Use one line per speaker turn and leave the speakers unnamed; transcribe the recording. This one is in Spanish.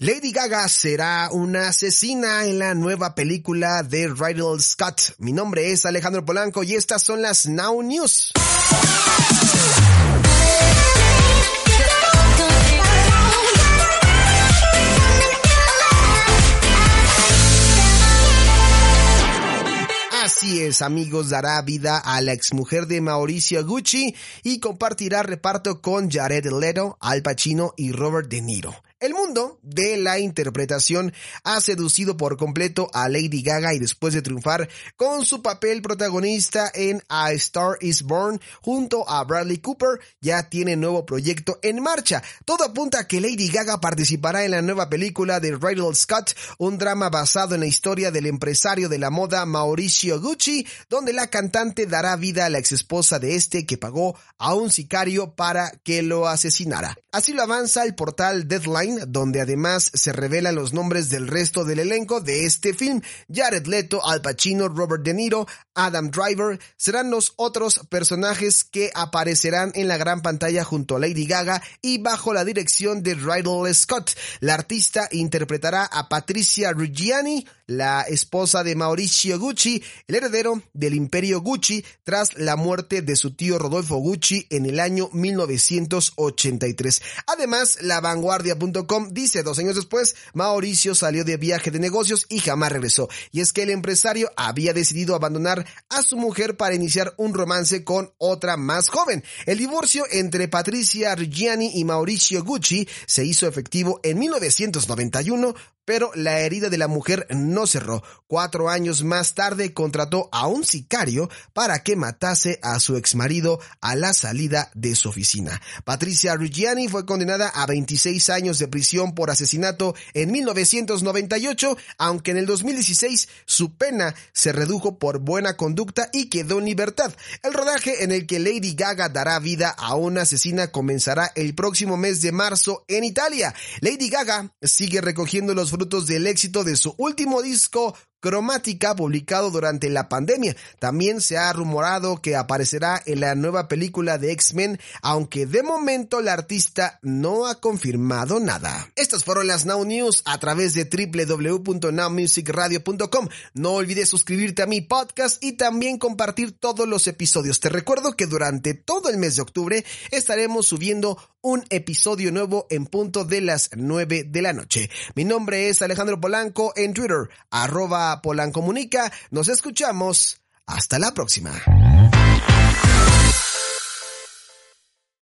Lady Gaga será una asesina en la nueva película de Ridley Scott. Mi nombre es Alejandro Polanco y estas son las Now News. Así es, amigos, dará vida a la exmujer de Mauricio Gucci y compartirá reparto con Jared Leto, Al Pacino y Robert De Niro. El mundo de la interpretación ha seducido por completo a Lady Gaga y después de triunfar con su papel protagonista en A Star is Born junto a Bradley Cooper, ya tiene nuevo proyecto en marcha. Todo apunta a que Lady Gaga participará en la nueva película de Ridley Scott, un drama basado en la historia del empresario de la moda Mauricio Gucci, donde la cantante dará vida a la exesposa de este que pagó a un sicario para que lo asesinara. Así lo avanza el portal Deadline donde además se revelan los nombres del resto del elenco de este film. Jared Leto, Al Pacino, Robert De Niro, Adam Driver serán los otros personajes que aparecerán en la gran pantalla junto a Lady Gaga y bajo la dirección de Ridley Scott. La artista interpretará a Patricia Reggiani, la esposa de Mauricio Gucci, el heredero del imperio Gucci tras la muerte de su tío Rodolfo Gucci en el año 1983. Además, la vanguardia.com dice dos años después, Mauricio salió de viaje de negocios y jamás regresó. Y es que el empresario había decidido abandonar a su mujer para iniciar un romance con otra más joven. El divorcio entre Patricia Reggiani y Mauricio Gucci se hizo efectivo en 1991 pero la herida de la mujer no cerró. Cuatro años más tarde contrató a un sicario para que matase a su exmarido a la salida de su oficina. Patricia Reggiani fue condenada a 26 años de prisión por asesinato en 1998, aunque en el 2016 su pena se redujo por buena conducta y quedó en libertad. El rodaje en el que Lady Gaga dará vida a una asesina comenzará el próximo mes de marzo en Italia. Lady Gaga sigue recogiendo los frutos del éxito de su último disco cromática publicado durante la pandemia. También se ha rumorado que aparecerá en la nueva película de X-Men, aunque de momento la artista no ha confirmado nada. Estas fueron las Now News a través de www.nowmusicradio.com. No olvides suscribirte a mi podcast y también compartir todos los episodios. Te recuerdo que durante todo el mes de octubre estaremos subiendo un episodio nuevo en punto de las 9 de la noche. Mi nombre es Alejandro Polanco en Twitter, arroba Polancomunica. Nos escuchamos. Hasta la próxima.